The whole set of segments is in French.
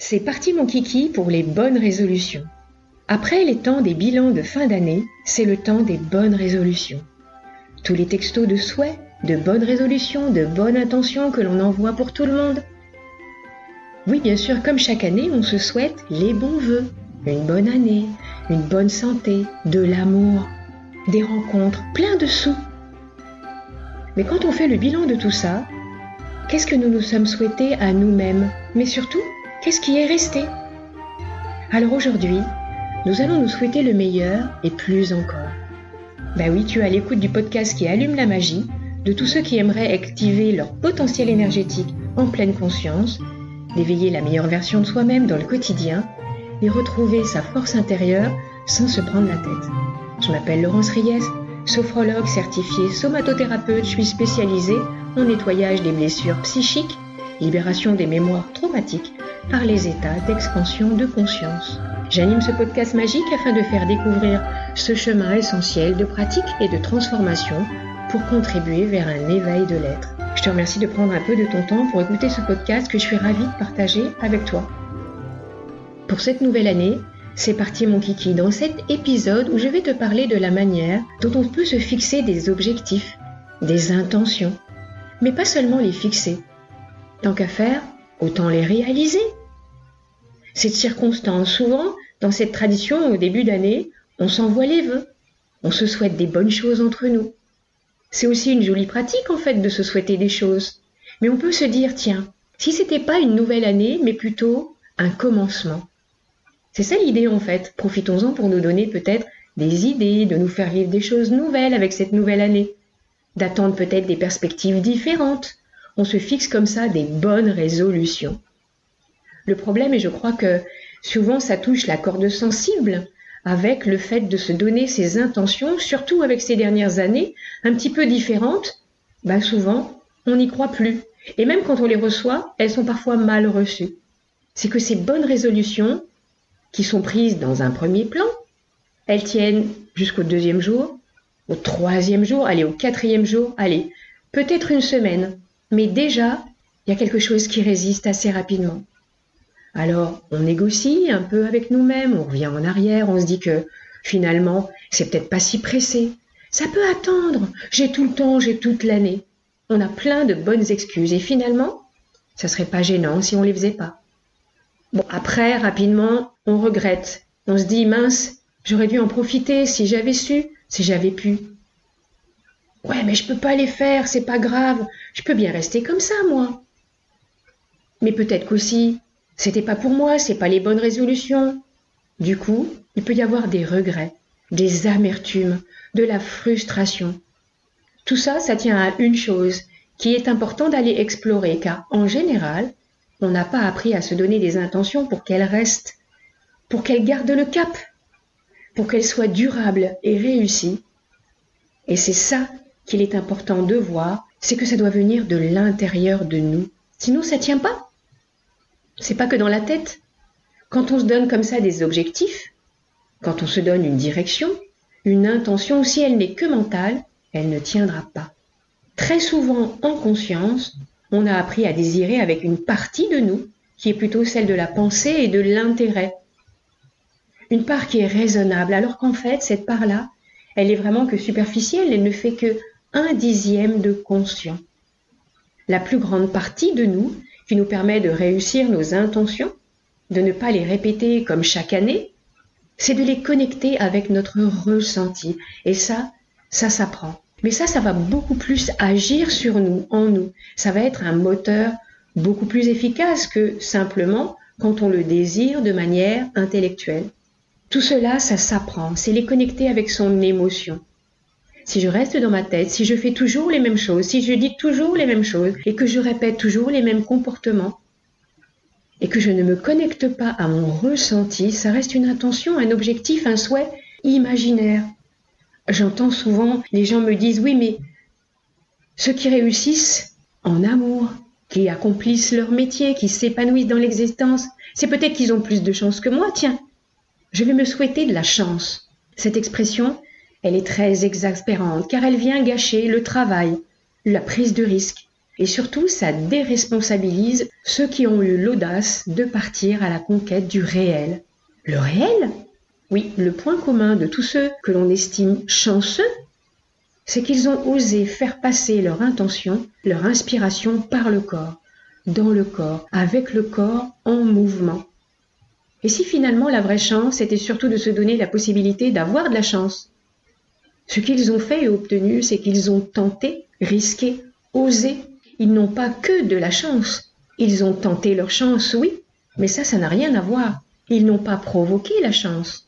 C'est parti mon kiki pour les bonnes résolutions. Après les temps des bilans de fin d'année, c'est le temps des bonnes résolutions. Tous les textos de souhait, de bonnes résolutions, de bonnes intentions que l'on envoie pour tout le monde. Oui, bien sûr, comme chaque année, on se souhaite les bons vœux. Une bonne année, une bonne santé, de l'amour, des rencontres, plein de sous. Mais quand on fait le bilan de tout ça, qu'est-ce que nous nous sommes souhaités à nous-mêmes? Mais surtout, qu'est-ce qui est resté? Alors aujourd'hui, nous allons nous souhaiter le meilleur et plus encore. Ben oui, tu as l'écoute du podcast qui allume la magie, de tous ceux qui aimeraient activer leur potentiel énergétique en pleine conscience, d'éveiller la meilleure version de soi-même dans le quotidien et retrouver sa force intérieure sans se prendre la tête. Je m'appelle Laurence Ries, sophrologue certifiée somatothérapeute, je suis spécialisée en nettoyage des blessures psychiques, libération des mémoires traumatiques par les états d'expansion de conscience. J'anime ce podcast magique afin de faire découvrir ce chemin essentiel de pratique et de transformation pour contribuer vers un éveil de l'être. Je te remercie de prendre un peu de ton temps pour écouter ce podcast que je suis ravie de partager avec toi. Pour cette nouvelle année, c'est parti mon kiki dans cet épisode où je vais te parler de la manière dont on peut se fixer des objectifs, des intentions, mais pas seulement les fixer. Tant qu'à faire, autant les réaliser cette circonstance. Souvent, dans cette tradition, au début d'année, on s'envoie les vœux. On se souhaite des bonnes choses entre nous. C'est aussi une jolie pratique, en fait, de se souhaiter des choses. Mais on peut se dire, tiens, si c'était pas une nouvelle année, mais plutôt un commencement. C'est ça l'idée, en fait. Profitons-en pour nous donner peut-être des idées, de nous faire vivre des choses nouvelles avec cette nouvelle année. D'attendre peut-être des perspectives différentes. On se fixe comme ça des bonnes résolutions. Le problème, et je crois que souvent ça touche la corde sensible avec le fait de se donner ses intentions, surtout avec ces dernières années, un petit peu différentes, bah souvent, on n'y croit plus. Et même quand on les reçoit, elles sont parfois mal reçues. C'est que ces bonnes résolutions, qui sont prises dans un premier plan, elles tiennent jusqu'au deuxième jour, au troisième jour, allez, au quatrième jour, allez, peut-être une semaine, mais déjà, il y a quelque chose qui résiste assez rapidement. Alors, on négocie un peu avec nous-mêmes, on revient en arrière, on se dit que finalement, c'est peut-être pas si pressé. Ça peut attendre. J'ai tout le temps, j'ai toute l'année. On a plein de bonnes excuses et finalement, ça serait pas gênant si on les faisait pas. Bon, après, rapidement, on regrette. On se dit, mince, j'aurais dû en profiter si j'avais su, si j'avais pu. Ouais, mais je peux pas les faire, c'est pas grave. Je peux bien rester comme ça, moi. Mais peut-être qu'aussi, c'était pas pour moi, c'est pas les bonnes résolutions. Du coup, il peut y avoir des regrets, des amertumes, de la frustration. Tout ça, ça tient à une chose qui est important d'aller explorer, car en général, on n'a pas appris à se donner des intentions pour qu'elles restent, pour qu'elles gardent le cap, pour qu'elles soient durables et réussies. Et c'est ça qu'il est important de voir, c'est que ça doit venir de l'intérieur de nous. Sinon, ça tient pas. C'est pas que dans la tête. Quand on se donne comme ça des objectifs, quand on se donne une direction, une intention, si elle n'est que mentale, elle ne tiendra pas. Très souvent, en conscience, on a appris à désirer avec une partie de nous, qui est plutôt celle de la pensée et de l'intérêt. Une part qui est raisonnable, alors qu'en fait, cette part-là, elle est vraiment que superficielle, elle ne fait que un dixième de conscient. La plus grande partie de nous, qui nous permet de réussir nos intentions, de ne pas les répéter comme chaque année, c'est de les connecter avec notre ressenti. Et ça, ça s'apprend. Mais ça, ça va beaucoup plus agir sur nous, en nous. Ça va être un moteur beaucoup plus efficace que simplement quand on le désire de manière intellectuelle. Tout cela, ça s'apprend. C'est les connecter avec son émotion si je reste dans ma tête, si je fais toujours les mêmes choses, si je dis toujours les mêmes choses et que je répète toujours les mêmes comportements et que je ne me connecte pas à mon ressenti, ça reste une intention, un objectif, un souhait imaginaire. J'entends souvent les gens me disent oui mais ceux qui réussissent en amour, qui accomplissent leur métier, qui s'épanouissent dans l'existence, c'est peut-être qu'ils ont plus de chance que moi, tiens. Je vais me souhaiter de la chance. Cette expression, elle est très exaspérante car elle vient gâcher le travail, la prise de risque, Et surtout, ça déresponsabilise ceux qui ont eu l'audace de partir à la conquête du réel. Le réel? Oui, le point commun de tous ceux que l'on estime chanceux, c'est qu'ils ont osé faire passer leur intention, leur inspiration par le corps, dans le corps, avec le corps en mouvement. Et si finalement la vraie chance était surtout de se donner la possibilité d'avoir de la chance Ce qu'ils ont fait et obtenu, c'est qu'ils ont tenté, risqué, osé. Ils n'ont pas que de la chance. Ils ont tenté leur chance, oui, mais ça, ça n'a rien à voir. Ils n'ont pas provoqué la chance.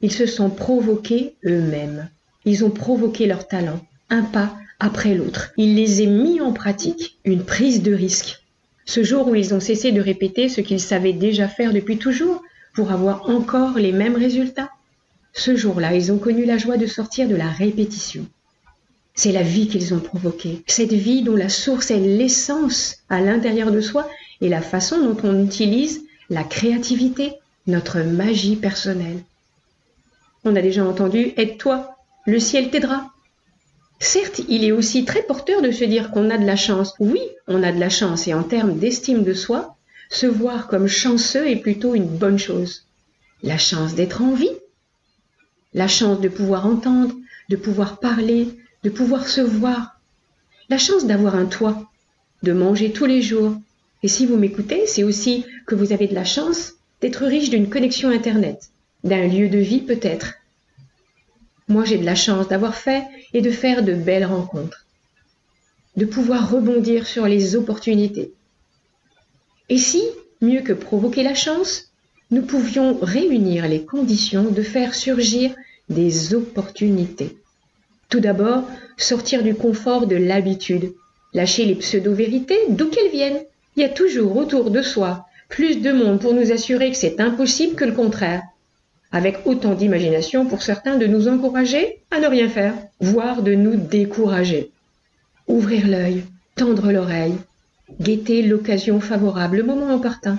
Ils se sont provoqués eux-mêmes. Ils ont provoqué leur talent, un pas après l'autre. Ils les ont mis en pratique, une prise de risque. Ce jour où ils ont cessé de répéter ce qu'ils savaient déjà faire depuis toujours pour avoir encore les mêmes résultats. Ce jour-là, ils ont connu la joie de sortir de la répétition. C'est la vie qu'ils ont provoquée, cette vie dont la source est l'essence à l'intérieur de soi et la façon dont on utilise la créativité, notre magie personnelle. On a déjà entendu Aide-toi, le ciel t'aidera. Certes, il est aussi très porteur de se dire qu'on a de la chance. Oui, on a de la chance et en termes d'estime de soi, se voir comme chanceux est plutôt une bonne chose. La chance d'être en vie, la chance de pouvoir entendre, de pouvoir parler, de pouvoir se voir, la chance d'avoir un toit, de manger tous les jours. Et si vous m'écoutez, c'est aussi que vous avez de la chance d'être riche d'une connexion Internet, d'un lieu de vie peut-être, moi, j'ai de la chance d'avoir fait et de faire de belles rencontres, de pouvoir rebondir sur les opportunités. Et si, mieux que provoquer la chance, nous pouvions réunir les conditions de faire surgir des opportunités. Tout d'abord, sortir du confort de l'habitude, lâcher les pseudo-vérités d'où qu'elles viennent. Il y a toujours autour de soi plus de monde pour nous assurer que c'est impossible que le contraire avec autant d'imagination pour certains de nous encourager à ne rien faire, voire de nous décourager. Ouvrir l'œil, tendre l'oreille, guetter l'occasion favorable, le moment opportun.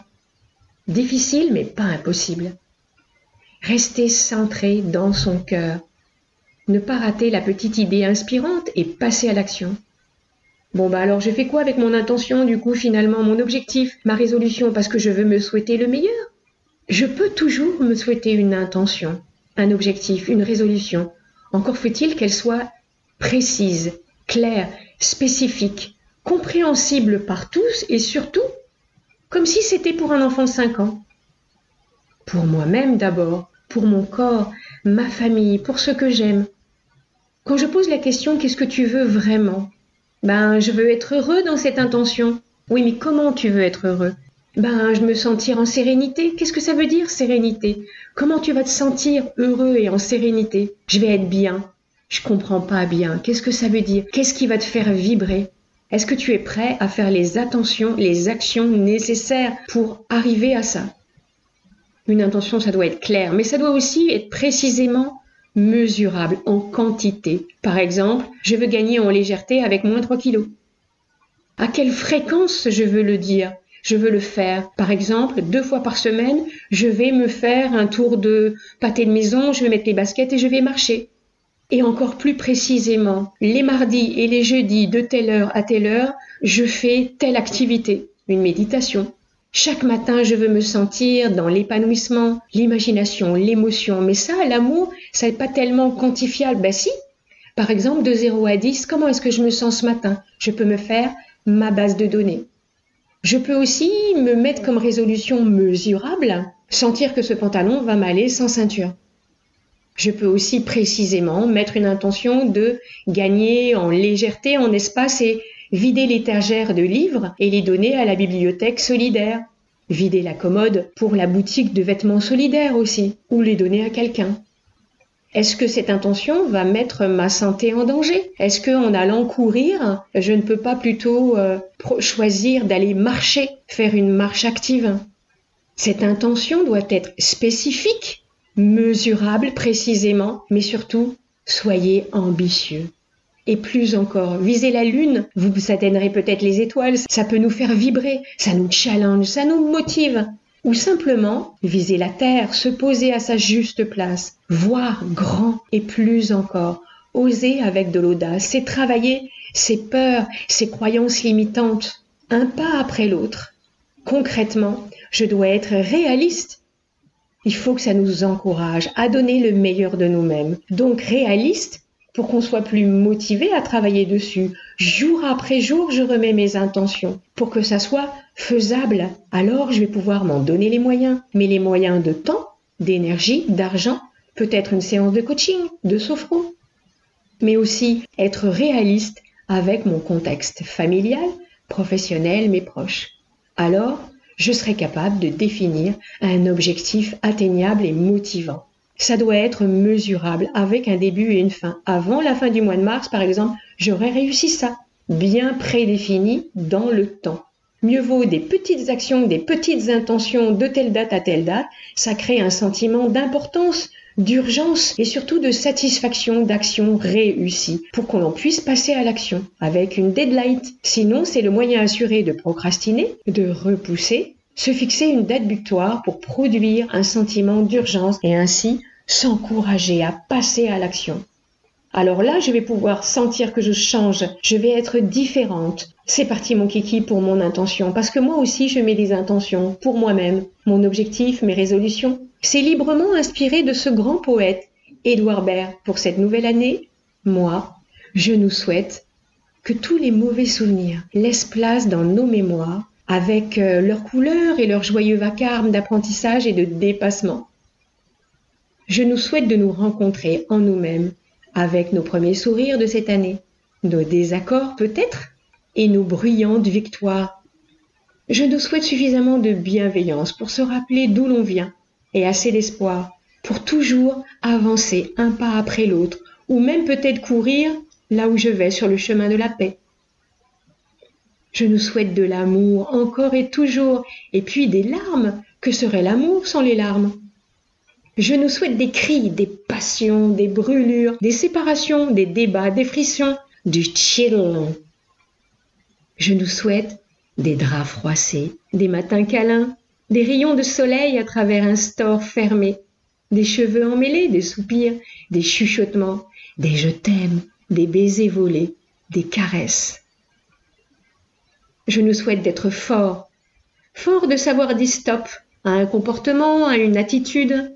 Difficile mais pas impossible. Rester centré dans son cœur. Ne pas rater la petite idée inspirante et passer à l'action. Bon bah alors je fais quoi avec mon intention, du coup finalement mon objectif, ma résolution parce que je veux me souhaiter le meilleur? Je peux toujours me souhaiter une intention, un objectif, une résolution. Encore faut-il qu'elle soit précise, claire, spécifique, compréhensible par tous et surtout comme si c'était pour un enfant de 5 ans. Pour moi-même d'abord, pour mon corps, ma famille, pour ce que j'aime. Quand je pose la question qu'est-ce que tu veux vraiment? Ben, je veux être heureux dans cette intention. Oui, mais comment tu veux être heureux? Ben, je me sentir en sérénité. Qu'est-ce que ça veut dire, sérénité? Comment tu vas te sentir heureux et en sérénité? Je vais être bien. Je comprends pas bien. Qu'est-ce que ça veut dire? Qu'est-ce qui va te faire vibrer? Est-ce que tu es prêt à faire les attentions, les actions nécessaires pour arriver à ça? Une intention, ça doit être clair, mais ça doit aussi être précisément mesurable en quantité. Par exemple, je veux gagner en légèreté avec moins 3 kilos. À quelle fréquence je veux le dire? Je veux le faire. Par exemple, deux fois par semaine, je vais me faire un tour de pâté de maison, je vais mettre les baskets et je vais marcher. Et encore plus précisément, les mardis et les jeudis de telle heure à telle heure, je fais telle activité, une méditation. Chaque matin, je veux me sentir dans l'épanouissement, l'imagination, l'émotion. Mais ça, l'amour, ça n'est pas tellement quantifiable. Ben si. Par exemple, de 0 à 10, comment est-ce que je me sens ce matin? Je peux me faire ma base de données. Je peux aussi me mettre comme résolution mesurable, sentir que ce pantalon va m'aller sans ceinture. Je peux aussi précisément mettre une intention de gagner en légèreté, en espace et vider l'étagère de livres et les donner à la bibliothèque solidaire. Vider la commode pour la boutique de vêtements solidaires aussi, ou les donner à quelqu'un. Est-ce que cette intention va mettre ma santé en danger? Est-ce qu'en allant courir, je ne peux pas plutôt euh, choisir d'aller marcher, faire une marche active? Cette intention doit être spécifique, mesurable précisément, mais surtout, soyez ambitieux. Et plus encore, visez la lune, vous atteindrez peut-être les étoiles, ça peut nous faire vibrer, ça nous challenge, ça nous motive ou simplement viser la terre, se poser à sa juste place, voir grand et plus encore, oser avec de l'audace, c'est travailler ces peurs, ces croyances limitantes, un pas après l'autre. Concrètement, je dois être réaliste. Il faut que ça nous encourage à donner le meilleur de nous-mêmes. Donc réaliste pour qu'on soit plus motivé à travailler dessus. Jour après jour, je remets mes intentions pour que ça soit faisable. Alors, je vais pouvoir m'en donner les moyens. Mais les moyens de temps, d'énergie, d'argent, peut-être une séance de coaching, de sophro. Mais aussi être réaliste avec mon contexte familial, professionnel, mes proches. Alors, je serai capable de définir un objectif atteignable et motivant. Ça doit être mesurable avec un début et une fin. Avant la fin du mois de mars, par exemple, j'aurais réussi ça, bien prédéfini dans le temps. Mieux vaut des petites actions, des petites intentions de telle date à telle date, ça crée un sentiment d'importance, d'urgence et surtout de satisfaction d'action réussie pour qu'on puisse passer à l'action avec une deadline. Sinon, c'est le moyen assuré de procrastiner, de repousser, se fixer une date butoir pour produire un sentiment d'urgence et ainsi s'encourager à passer à l'action. Alors là, je vais pouvoir sentir que je change, je vais être différente. C'est parti mon kiki pour mon intention, parce que moi aussi je mets des intentions pour moi-même, mon objectif, mes résolutions. C'est librement inspiré de ce grand poète, Édouard Baird, pour cette nouvelle année. Moi, je nous souhaite que tous les mauvais souvenirs laissent place dans nos mémoires avec euh, leurs couleurs et leurs joyeux vacarmes d'apprentissage et de dépassement. Je nous souhaite de nous rencontrer en nous-mêmes avec nos premiers sourires de cette année, nos désaccords peut-être, et nos bruyantes victoires. Je nous souhaite suffisamment de bienveillance pour se rappeler d'où l'on vient, et assez d'espoir pour toujours avancer un pas après l'autre, ou même peut-être courir là où je vais sur le chemin de la paix. Je nous souhaite de l'amour encore et toujours, et puis des larmes. Que serait l'amour sans les larmes? Je nous souhaite des cris, des passions, des brûlures, des séparations, des débats, des frictions, du chill. Je nous souhaite des draps froissés, des matins câlins, des rayons de soleil à travers un store fermé, des cheveux emmêlés, des soupirs, des chuchotements, des je t'aime, des baisers volés, des caresses. Je nous souhaite d'être forts, forts de savoir dire stop à un comportement, à une attitude,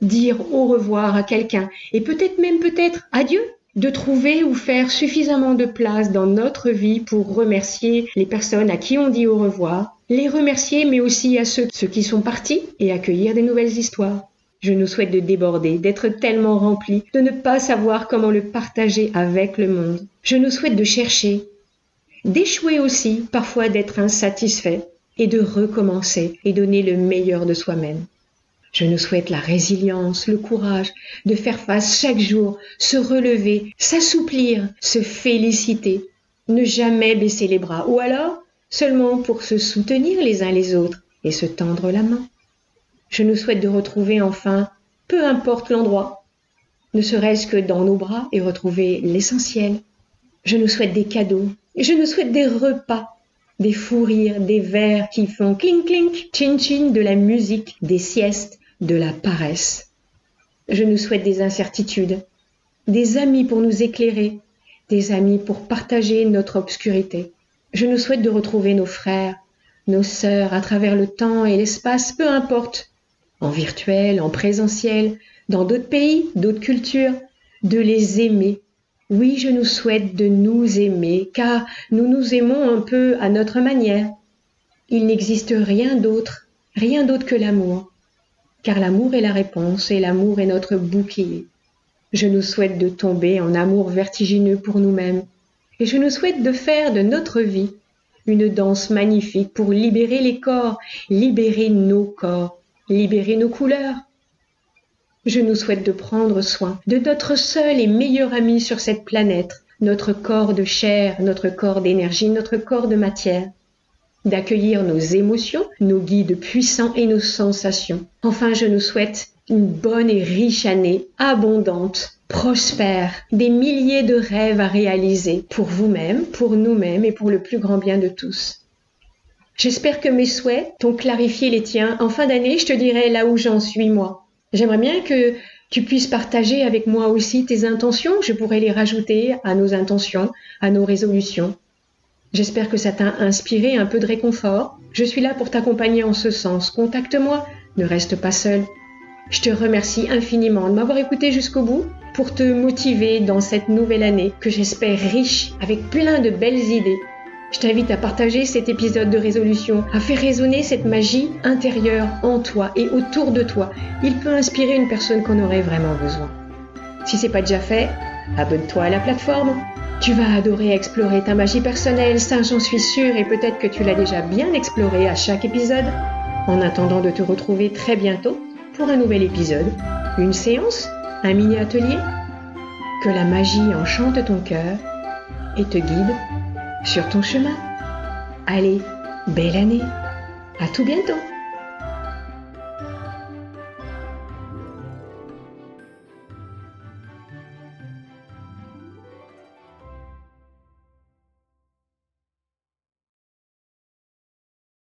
dire au revoir à quelqu'un et peut-être même peut-être adieu de trouver ou faire suffisamment de place dans notre vie pour remercier les personnes à qui on dit au revoir, les remercier mais aussi à ceux, qui sont partis et accueillir des nouvelles histoires. Je nous souhaite de déborder, d'être tellement remplis, de ne pas savoir comment le partager avec le monde. Je nous souhaite de chercher, d'échouer aussi, parfois d'être insatisfait, et de recommencer et donner le meilleur de soi-même. Je nous souhaite la résilience, le courage de faire face chaque jour, se relever, s'assouplir, se féliciter, ne jamais baisser les bras, ou alors seulement pour se soutenir les uns les autres et se tendre la main. Je nous souhaite de retrouver enfin, peu importe l'endroit, ne serait-ce que dans nos bras et retrouver l'essentiel. Je nous souhaite des cadeaux, je nous souhaite des repas, des fous rires, des verres qui font clink clink, chin chin, de la musique, des siestes, de la paresse. Je nous souhaite des incertitudes, des amis pour nous éclairer, des amis pour partager notre obscurité. Je nous souhaite de retrouver nos frères, nos sœurs à travers le temps et l'espace, peu importe, en virtuel, en présentiel, dans d'autres pays, d'autres cultures, de les aimer. Oui, je nous souhaite de nous aimer, car nous nous aimons un peu à notre manière. Il n'existe rien d'autre, rien d'autre que l'amour car l'amour est la réponse et l'amour est notre bouclier. Je nous souhaite de tomber en amour vertigineux pour nous-mêmes et je nous souhaite de faire de notre vie une danse magnifique pour libérer les corps, libérer nos corps, libérer nos couleurs. Je nous souhaite de prendre soin de notre seul et meilleur ami sur cette planète, notre corps de chair, notre corps d'énergie, notre corps de matière d'accueillir nos émotions, nos guides puissants et nos sensations. Enfin, je nous souhaite une bonne et riche année, abondante, prospère, des milliers de rêves à réaliser pour vous-même, pour nous-mêmes et pour le plus grand bien de tous. J'espère que mes souhaits t'ont clarifié les tiens. En fin d'année, je te dirai là où j'en suis moi. J'aimerais bien que tu puisses partager avec moi aussi tes intentions. Je pourrais les rajouter à nos intentions, à nos résolutions. J'espère que ça t'a inspiré un peu de réconfort. Je suis là pour t'accompagner en ce sens. Contacte-moi, ne reste pas seul. Je te remercie infiniment de m'avoir écouté jusqu'au bout pour te motiver dans cette nouvelle année que j'espère riche avec plein de belles idées. Je t'invite à partager cet épisode de résolution, à faire résonner cette magie intérieure en toi et autour de toi. Il peut inspirer une personne qu'on aurait vraiment besoin. Si c'est pas déjà fait, abonne-toi à la plateforme. Tu vas adorer explorer ta magie personnelle, ça j'en suis sûre, et peut-être que tu l'as déjà bien explorée à chaque épisode. En attendant de te retrouver très bientôt pour un nouvel épisode, une séance, un mini-atelier. Que la magie enchante ton cœur et te guide sur ton chemin. Allez, belle année. À tout bientôt.